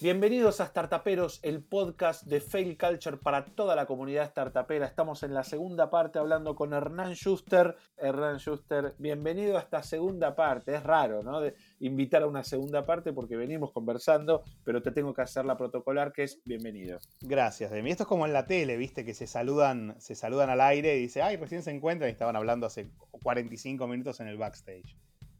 Bienvenidos a Startuperos, el podcast de Fail Culture para toda la comunidad startupera. Estamos en la segunda parte hablando con Hernán Schuster. Hernán Schuster, bienvenido a esta segunda parte. Es raro, ¿no? De invitar a una segunda parte porque venimos conversando, pero te tengo que hacer la protocolar que es bienvenido. Gracias, Demi. Esto es como en la tele, ¿viste? Que se saludan, se saludan al aire y dice, ay, recién se encuentran y estaban hablando hace 45 minutos en el backstage.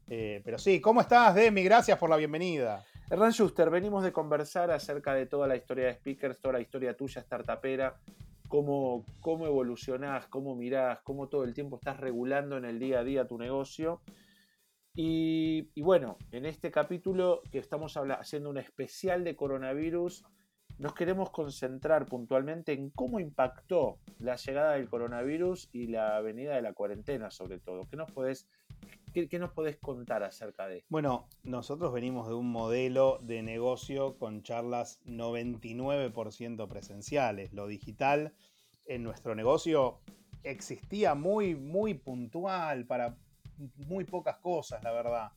Eh, pero sí, ¿cómo estás, Demi? Gracias por la bienvenida. Hernán Schuster, venimos de conversar acerca de toda la historia de Speakers, toda la historia tuya startupera, cómo, cómo evolucionás, cómo mirás, cómo todo el tiempo estás regulando en el día a día tu negocio. Y, bueno, en este capítulo que estamos haciendo un especial de coronavirus, nos queremos concentrar puntualmente en cómo impactó la llegada del coronavirus y la venida de la cuarentena, sobre todo. ¿Qué nos podés ¿Qué, nos podés contar acerca de esto? Bueno, nosotros venimos de un modelo de negocio con charlas 99% presenciales. Lo digital en nuestro negocio existía muy, muy puntual para muy pocas cosas, la verdad.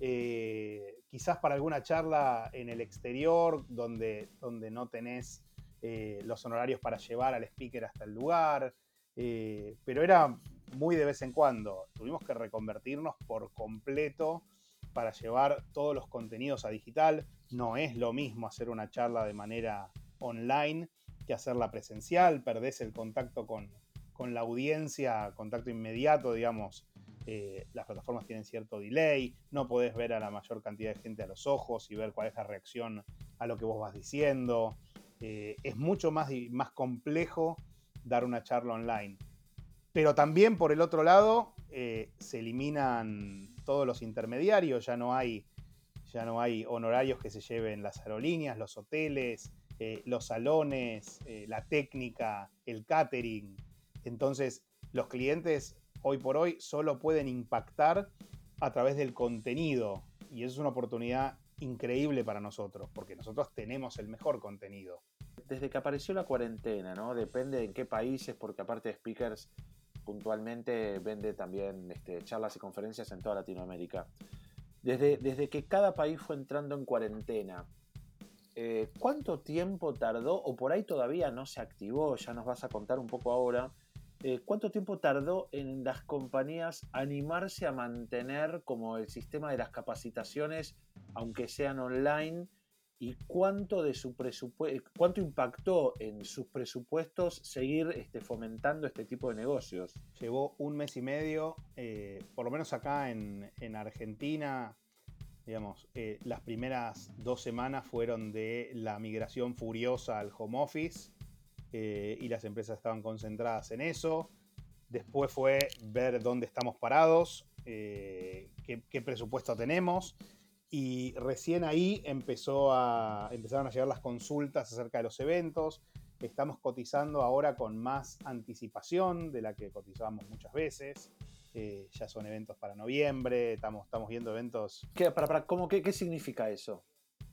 Eh, quizás para alguna charla en el exterior, donde, donde no tenés eh, los honorarios para llevar al speaker hasta el lugar, eh, pero era muy de vez en cuando. Tuvimos que reconvertirnos por completo para llevar todos los contenidos a digital. No es lo mismo hacer una charla de manera online que hacerla presencial. Perdés el contacto con, la audiencia, contacto inmediato, digamos. Eh, las plataformas tienen cierto delay, no podés ver a la mayor cantidad de gente a los ojos y ver cuál es la reacción a lo que vos vas diciendo. Eh, es mucho más, más complejo dar una charla online. Pero también por el otro lado eh, se eliminan todos los intermediarios, ya no hay, ya no hay honorarios que se lleven las aerolíneas, los hoteles, eh, los salones, eh, la técnica, el catering. Entonces los clientes hoy por hoy solo pueden impactar a través del contenido y eso es una oportunidad increíble para nosotros, porque nosotros tenemos el mejor contenido. Desde que apareció la cuarentena, ¿no? Depende en qué países, porque aparte de speakers puntualmente vende también este, charlas y conferencias en toda Latinoamérica. Desde, desde que cada país fue entrando en cuarentena, eh, ¿cuánto tiempo tardó, o por ahí todavía no se activó, ya nos vas a contar un poco ahora, eh, cuánto tiempo tardó en las compañías animarse a mantener como el sistema de las capacitaciones, aunque sean online, y cuánto de su presupuesto, cuánto impactó en sus presupuestos seguir este, fomentando este tipo de negocios. Llevó un mes y medio, eh, por lo menos acá en, Argentina, digamos, eh, las primeras dos semanas fueron de la migración furiosa al home office eh, y las empresas estaban concentradas en eso. Después fue ver dónde estamos parados, qué presupuesto tenemos y recién ahí empezó a, empezaron a llegar las consultas acerca de los eventos. Estamos cotizando ahora con más anticipación de la que cotizábamos muchas veces. Eh, ya son eventos para noviembre, estamos, estamos viendo eventos. ¿Qué, para, para, ¿cómo, qué, qué, significa eso?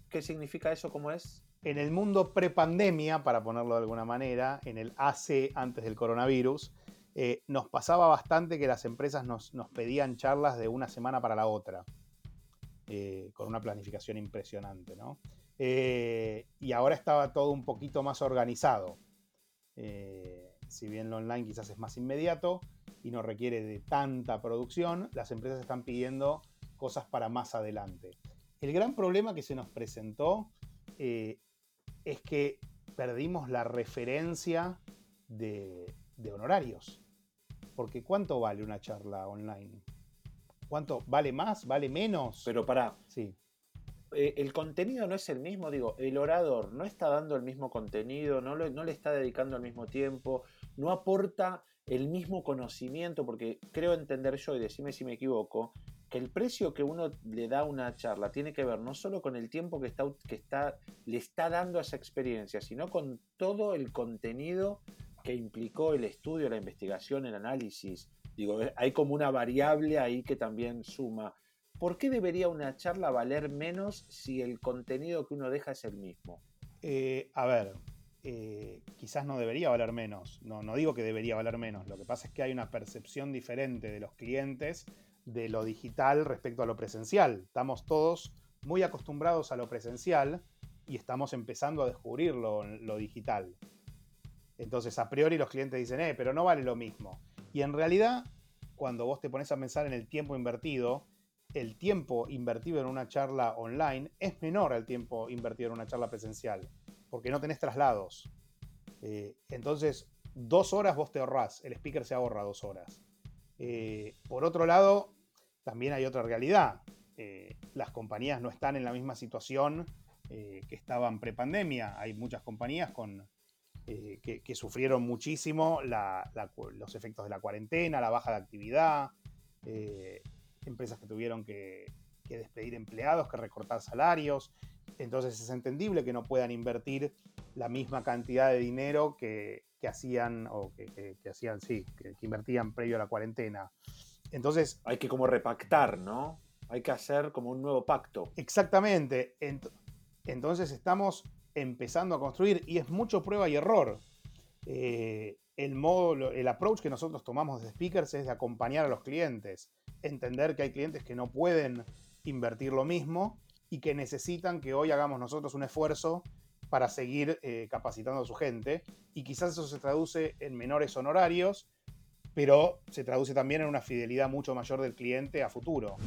¿Qué significa eso? ¿Cómo es? En el mundo prepandemia, para ponerlo de alguna manera, en el AC antes del coronavirus, eh, nos pasaba bastante que las empresas nos, nos pedían charlas de una semana para la otra. Eh, con una planificación impresionante. ¿no? Eh, y ahora estaba todo un poquito más organizado. Eh, si bien lo online quizás es más inmediato y no requiere de tanta producción, las empresas están pidiendo cosas para más adelante. El gran problema que se nos presentó es que perdimos la referencia de, de honorarios. Porque ¿cuánto vale una charla online? ¿Cuánto? ¿Vale más? ¿Vale menos? Pero para. Sí. Eh, el contenido no es el mismo, digo, el orador no está dando el mismo contenido, no, no le está dedicando al mismo tiempo, no aporta el mismo conocimiento, porque creo entender yo, y decime si me equivoco, que el precio que uno le da a una charla tiene que ver no solo con el tiempo que, está, que está, le está dando a esa experiencia, sino con todo el contenido que implicó el estudio, la investigación, el análisis, Digo, eh, hay como una variable ahí que también suma. ¿Por qué debería una charla valer menos si el contenido que uno deja es el mismo? Eh, a ver, eh, quizás no debería valer menos. No, no digo que debería valer menos. Lo que pasa es que hay una percepción diferente de los clientes de lo digital respecto a lo presencial. Estamos todos muy acostumbrados a lo presencial y estamos empezando a descubrirlo lo digital. Entonces, a priori los clientes dicen, eh, pero no vale lo mismo. Y en realidad, cuando vos te pones a pensar en el tiempo invertido, el tiempo invertido en una charla online es menor al tiempo invertido en una charla presencial, porque no tenés traslados. Eh, entonces, dos horas vos te ahorrás, el speaker se ahorra dos horas. Eh, por otro lado, también hay otra realidad. Eh, las compañías no están en la misma situación que estaban prepandemia. Hay muchas compañías con, que, sufrieron muchísimo los efectos de la cuarentena, la baja de actividad, empresas que tuvieron que, despedir empleados, que recortar salarios. Entonces es entendible que no puedan invertir la misma cantidad de dinero que, hacían, o que, hacían, sí, que, invertían previo a la cuarentena. Entonces. Hay que como repactar, ¿no? Hay que hacer como un nuevo pacto. Exactamente. Entonces estamos empezando a construir y es mucho prueba y error. Eh, el modo, el approach que nosotros tomamos de speakers es de acompañar a los clientes entender que hay clientes que no pueden invertir lo mismo y que necesitan que hoy hagamos nosotros un esfuerzo para seguir eh, capacitando a su gente. Y quizás eso se traduce en menores honorarios, pero se traduce también en una fidelidad mucho mayor del cliente a futuro.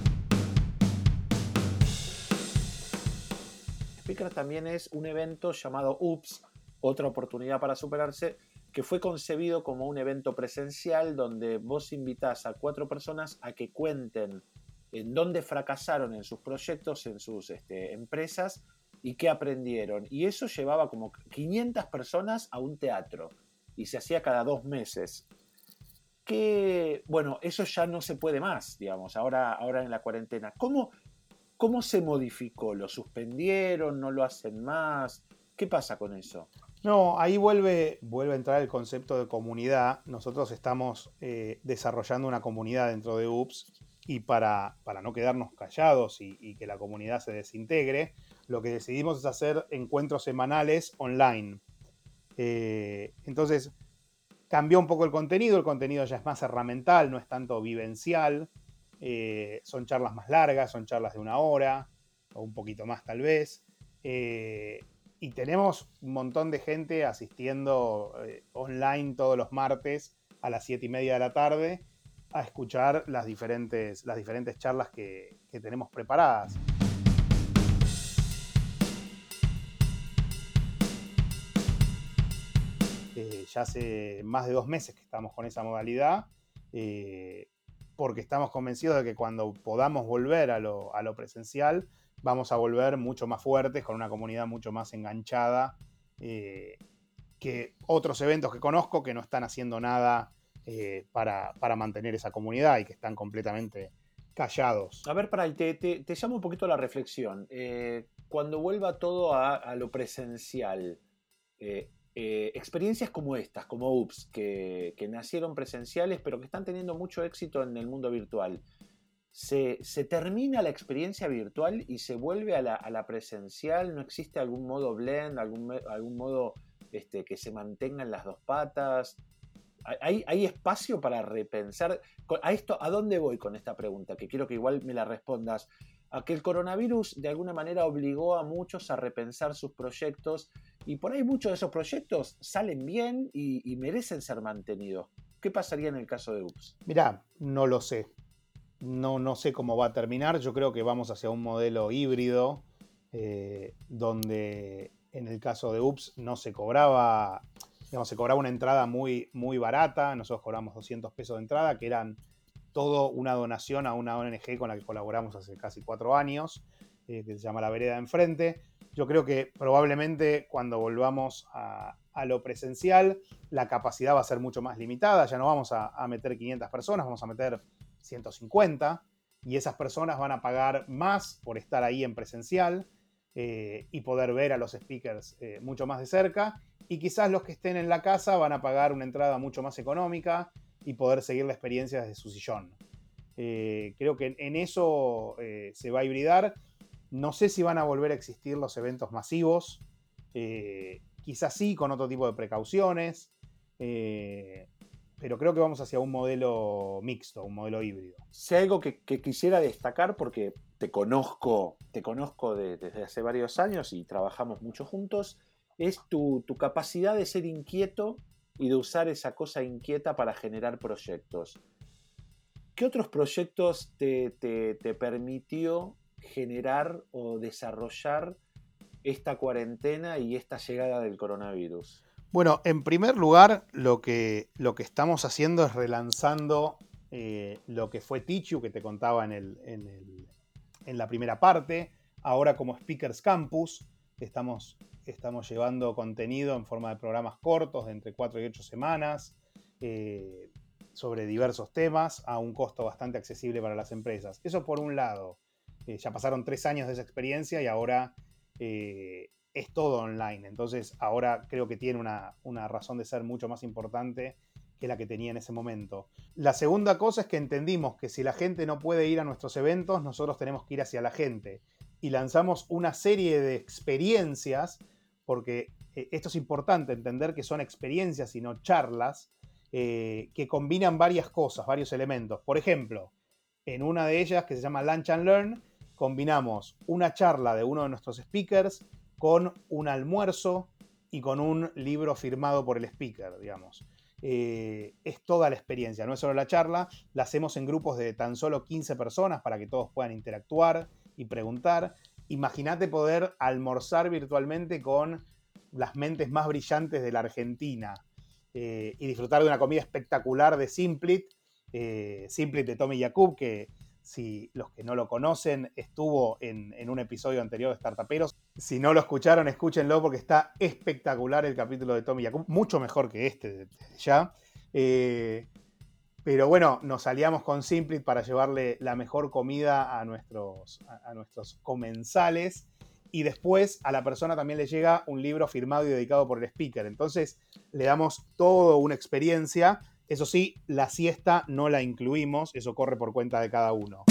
Speaker también es un evento llamado UPS, otra oportunidad para superarse, que fue concebido como un evento presencial donde vos invitás a cuatro personas a que cuenten en dónde fracasaron en sus proyectos, en sus este, empresas y qué aprendieron. Y eso llevaba como 500 personas a un teatro y se hacía cada dos meses. Que, bueno, eso ya no se puede más, digamos, ahora, ahora en la cuarentena. ¿Cómo, ¿Cómo se modificó? ¿Lo suspendieron? ¿No lo hacen más? ¿Qué pasa con eso? No, ahí vuelve, vuelve a entrar el concepto de comunidad. Nosotros estamos eh, desarrollando una comunidad dentro de UPS y para, para no quedarnos callados y, que la comunidad se desintegre, lo que decidimos es hacer encuentros semanales online. Eh, entonces, cambió un poco el contenido, el contenido ya es más herramental, no es tanto vivencial, eh, son charlas más largas, son charlas de una hora o un poquito más tal vez y tenemos un montón de gente asistiendo eh, online todos los martes a las 7 y media de la tarde a escuchar las diferentes, las diferentes charlas que, tenemos preparadas. Eh, ya hace más de dos meses que estamos con esa modalidad, eh, porque estamos convencidos de que cuando podamos volver a lo presencial, vamos a volver mucho más fuertes, con una comunidad mucho más enganchada eh, que otros eventos que conozco que no están haciendo nada eh, para, mantener esa comunidad y que están completamente callados. A ver, para te, te, llamo un poquito a la reflexión. Eh, cuando vuelva todo a, lo presencial, experiencias como estas, como UPS, que, nacieron presenciales pero que están teniendo mucho éxito en el mundo virtual, se, termina la experiencia virtual y se vuelve a la, presencial, no existe algún modo blend, algún, modo este, que se mantenga en las dos patas. ¿Hay, ¿Hay, espacio para repensar? ¿A esto a dónde voy con esta pregunta? Que quiero que igual me la respondas. A que el coronavirus de alguna manera obligó a muchos a repensar sus proyectos y por ahí muchos de esos proyectos salen bien y, merecen ser mantenidos. ¿Qué pasaría en el caso de UPS? Mirá, no lo sé. No, no sé cómo va a terminar. Yo creo que vamos hacia un modelo híbrido eh, donde en el caso de UPS no se cobraba, digamos, se cobraba una entrada muy, muy barata. Nosotros cobramos 200 pesos de entrada, que eran todo una donación a una ONG con la que colaboramos hace casi cuatro años, eh, que se llama La Vereda Enfrente. Yo creo que probablemente cuando volvamos a, lo presencial, la capacidad va a ser mucho más limitada. Ya no vamos a, meter 500 personas, vamos a meter 150 y esas personas van a pagar más por estar ahí en presencial eh, y poder ver a los speakers eh, mucho más de cerca. Y quizás los que estén en la casa van a pagar una entrada mucho más económica y poder seguir la experiencia desde su sillón. Eh, creo que en eso se va a hibridar. No sé si van a volver a existir los eventos masivos. quizás sí, con otro tipo de precauciones pero creo que vamos hacia un modelo mixto, un modelo híbrido. Si algo que, quisiera destacar, porque te conozco, te conozco desde hace varios años y trabajamos mucho juntos, es tu, capacidad de ser inquieto y de usar esa cosa inquieta para generar proyectos. ¿Qué otros proyectos te, te permitió generar o desarrollar esta cuarentena y esta llegada del coronavirus? Bueno, en primer lugar, lo que, lo que estamos haciendo es relanzando eh, lo que fue Tichu, que te contaba en, el, en, la primera parte. Ahora como Speakers Campus, estamos, estamos llevando contenido en forma de programas cortos de entre 4 y 8 semanas eh, sobre diversos temas a un costo bastante accesible para las empresas. Eso por un lado. Eh, ya pasaron tres años de esa experiencia y ahora es todo online. Entonces ahora creo que tiene una, razón de ser mucho más importante que la que tenía en ese momento. La segunda cosa es que entendimos que si la gente no puede ir a nuestros eventos, nosotros tenemos que ir hacia la gente. Y lanzamos una serie de experiencias, porque eh, esto es importante, entender que son experiencias y no charlas, eh, que combinan varias cosas, varios elementos. Por ejemplo, en una de ellas, que se llama Lunch and Learn, combinamos una charla de uno de nuestros speakers con un almuerzo y con un libro firmado por el speaker, digamos. Eh, es toda la experiencia, no es solo la charla, la hacemos en grupos de tan solo 15 personas para que todos puedan interactuar y preguntar. Imagínate poder almorzar virtualmente con las mentes más brillantes de la Argentina eh, y disfrutar de una comida espectacular de Simplit, eh, Simplit de Tommy Yakub, que si los que no lo conocen, estuvo en, un episodio anterior de Startuperos. Si no lo escucharon, escúchenlo porque está espectacular el capítulo de Tommy mucho mejor que este ya. Eh, pero bueno, nos aliamos con Simplit para llevarle la mejor comida a nuestros, a nuestros comensales. Y después a la persona también le llega un libro firmado y dedicado por el speaker. Entonces le damos toda una experiencia eso sí, la siesta no la incluimos, eso corre por cuenta de cada uno.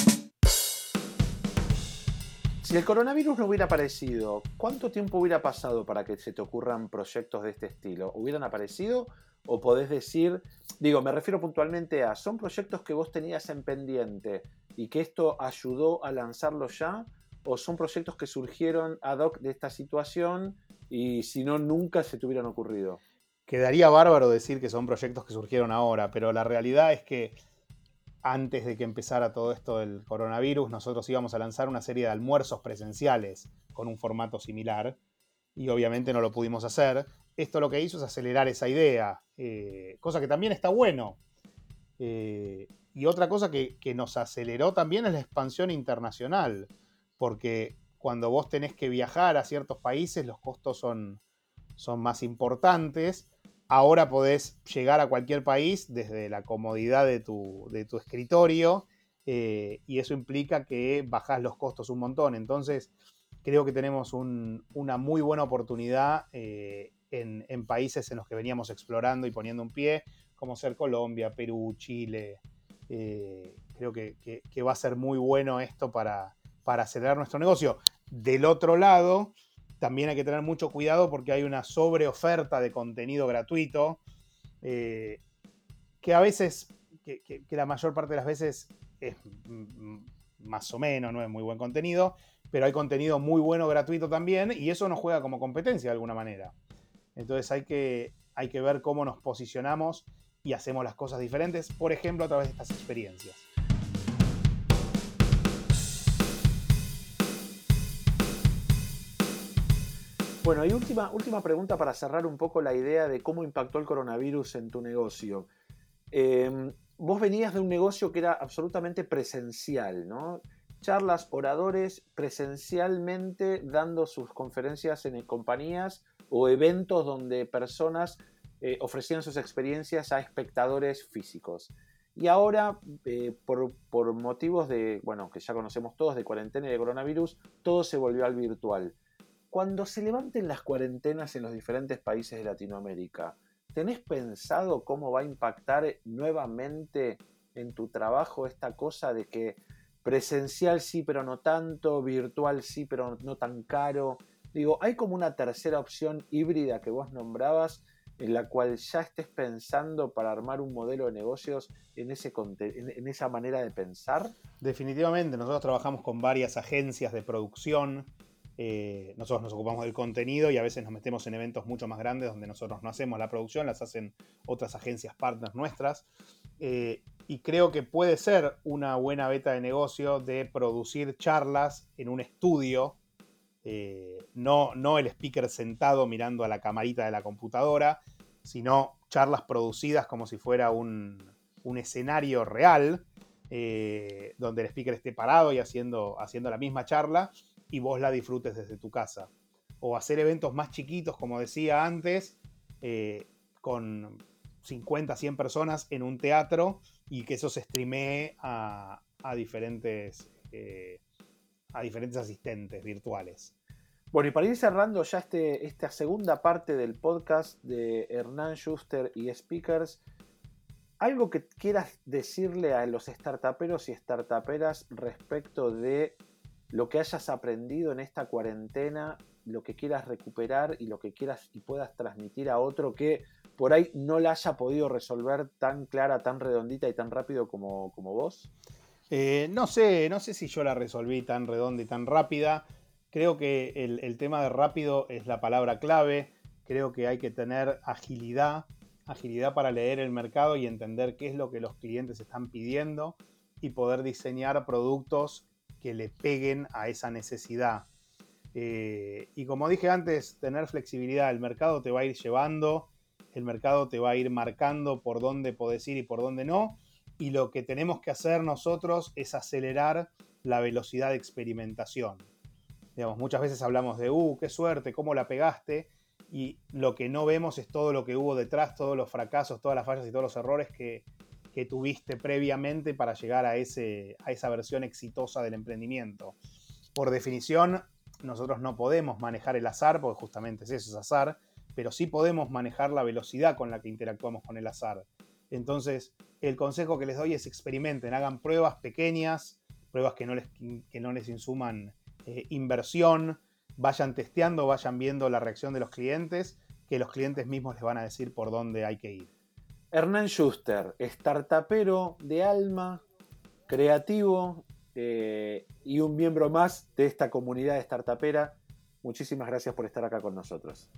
Si el coronavirus no hubiera aparecido, ¿cuánto tiempo hubiera pasado para que se te ocurran proyectos de este estilo? ¿Hubieran aparecido? ¿O podés decir, digo, me refiero puntualmente a, ¿son proyectos que vos tenías en pendiente y que esto ayudó a lanzarlos ya? ¿O son proyectos que surgieron ad hoc de esta situación y si no, nunca se te hubieran ocurrido? Quedaría bárbaro decir que son proyectos que surgieron ahora, pero la realidad es que antes de que empezara todo esto del coronavirus, nosotros íbamos a lanzar una serie de almuerzos presenciales con un formato similar y obviamente no lo pudimos hacer. Esto lo que hizo es acelerar esa idea, eh, cosa que también está bueno. Eh, y otra cosa que, nos aceleró también es la expansión internacional, porque cuando vos tenés que viajar a ciertos países los costos son, son más importantes Ahora podés llegar a cualquier país desde la comodidad de tu, escritorio eh, y eso implica que bajás los costos un montón. Entonces, creo que tenemos una muy buena oportunidad eh, en, países en los que veníamos explorando y poniendo un pie, como ser Colombia, Perú, Chile. Eh, creo que, va a ser muy bueno esto para, para acelerar nuestro negocio. Del otro lado, también hay que tener mucho cuidado porque hay una sobreoferta de contenido gratuito eh, que a veces, que, la mayor parte de las veces es más o menos, no es muy buen contenido, pero hay contenido muy bueno gratuito también y eso nos juega como competencia de alguna manera. Entonces hay que, hay que ver cómo nos posicionamos y hacemos las cosas diferentes, por ejemplo, a través de estas experiencias. Bueno, y última, última pregunta para cerrar un poco la idea de cómo impactó el coronavirus en tu negocio. Em, vos venías de un negocio que era absolutamente presencial, ¿no? Charlas, oradores presencialmente dando sus conferencias en compañías o eventos donde personas eh, ofrecían sus experiencias a espectadores físicos. Y ahora, eh, por, por, motivos de, bueno, que ya conocemos todos, de cuarentena y de coronavirus, todo se volvió al virtual. Cuando se levanten las cuarentenas en los diferentes países de Latinoamérica, ¿tenés pensado cómo va a impactar nuevamente en tu trabajo esta cosa de que presencial sí, pero no tanto, virtual sí, pero no tan caro? Digo, hay como una tercera opción híbrida que vos nombrabas en la cual ya estés pensando para armar un modelo de negocios en, ese, en esa manera de pensar? Definitivamente, nosotros trabajamos con varias agencias de producción. Eh, nosotros nos ocupamos del contenido y a veces nos metemos en eventos mucho más grandes donde nosotros no hacemos la producción, las hacen otras agencias partners nuestras. Eh, y creo que puede ser una buena beta de negocio de producir charlas en un estudio eh, no, no el speaker sentado mirando a la camarita de la computadora, sino charlas producidas como si fuera un, escenario real, donde el speaker esté parado y haciendo, haciendo la misma charla y vos la disfrutes desde tu casa. O hacer eventos más chiquitos, como decía antes, eh, con 50, 100 personas en un teatro y que eso se streamee a, diferentes a diferentes asistentes virtuales. Bueno, y para ir cerrando ya este, esta segunda parte del podcast de Hernán Schuster y Speakers, algo que quieras decirle a los startuperos y startuperas respecto de lo que hayas aprendido en esta cuarentena, lo que quieras recuperar y lo que quieras y puedas transmitir a otro que por ahí no la haya podido resolver tan clara, tan redondita y tan rápido como, como vos? Eh, no sé, no sé si yo la resolví tan redonda y tan rápida. Creo que el, tema de rápido es la palabra clave. Creo que hay que tener agilidad, agilidad para leer el mercado y entender qué es lo que los clientes están pidiendo y poder diseñar productos que le peguen a esa necesidad. Eh, y como dije antes, tener flexibilidad. El mercado te va a ir llevando, el mercado te va a ir marcando por dónde podés ir y por dónde no y lo que tenemos que hacer nosotros es acelerar la velocidad de experimentación. Digamos, muchas veces hablamos de, uh, qué suerte, cómo la pegaste, y lo que no vemos es todo lo que hubo detrás, todos los fracasos, todas las fallas y todos los errores que, tuviste previamente para llegar a, ese, a esa versión exitosa del emprendimiento. Por definición, nosotros no podemos manejar el azar, porque justamente es eso, es azar, pero sí podemos manejar la velocidad con la que interactuamos con el azar. Entonces, el consejo que les doy es experimenten, hagan pruebas pequeñas, pruebas que no les, no les insuman eh, inversión, vayan testeando, vayan viendo la reacción de los clientes, que los clientes mismos les van a decir por dónde hay que ir. Hernán Schuster, startupero de alma, creativo eh, y un miembro más de esta comunidad de startupera. Muchísimas gracias por estar acá con nosotros.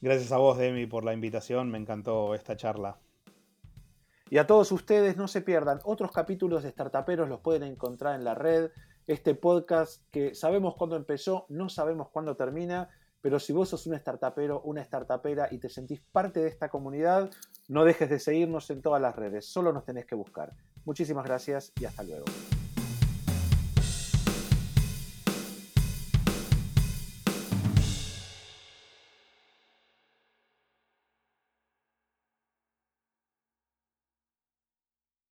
Gracias a vos, Demi, por la invitación. Me encantó esta charla. Y a todos ustedes, no se pierdan otros capítulos de Startuperos, los pueden encontrar en la red. Este podcast que sabemos cuándo empezó, no sabemos cuándo termina, pero si vos sos un startupero, una startupera y te sentís parte de esta comunidad, no dejes de seguirnos en todas las redes, solo nos tenés que buscar. Muchísimas gracias y hasta luego.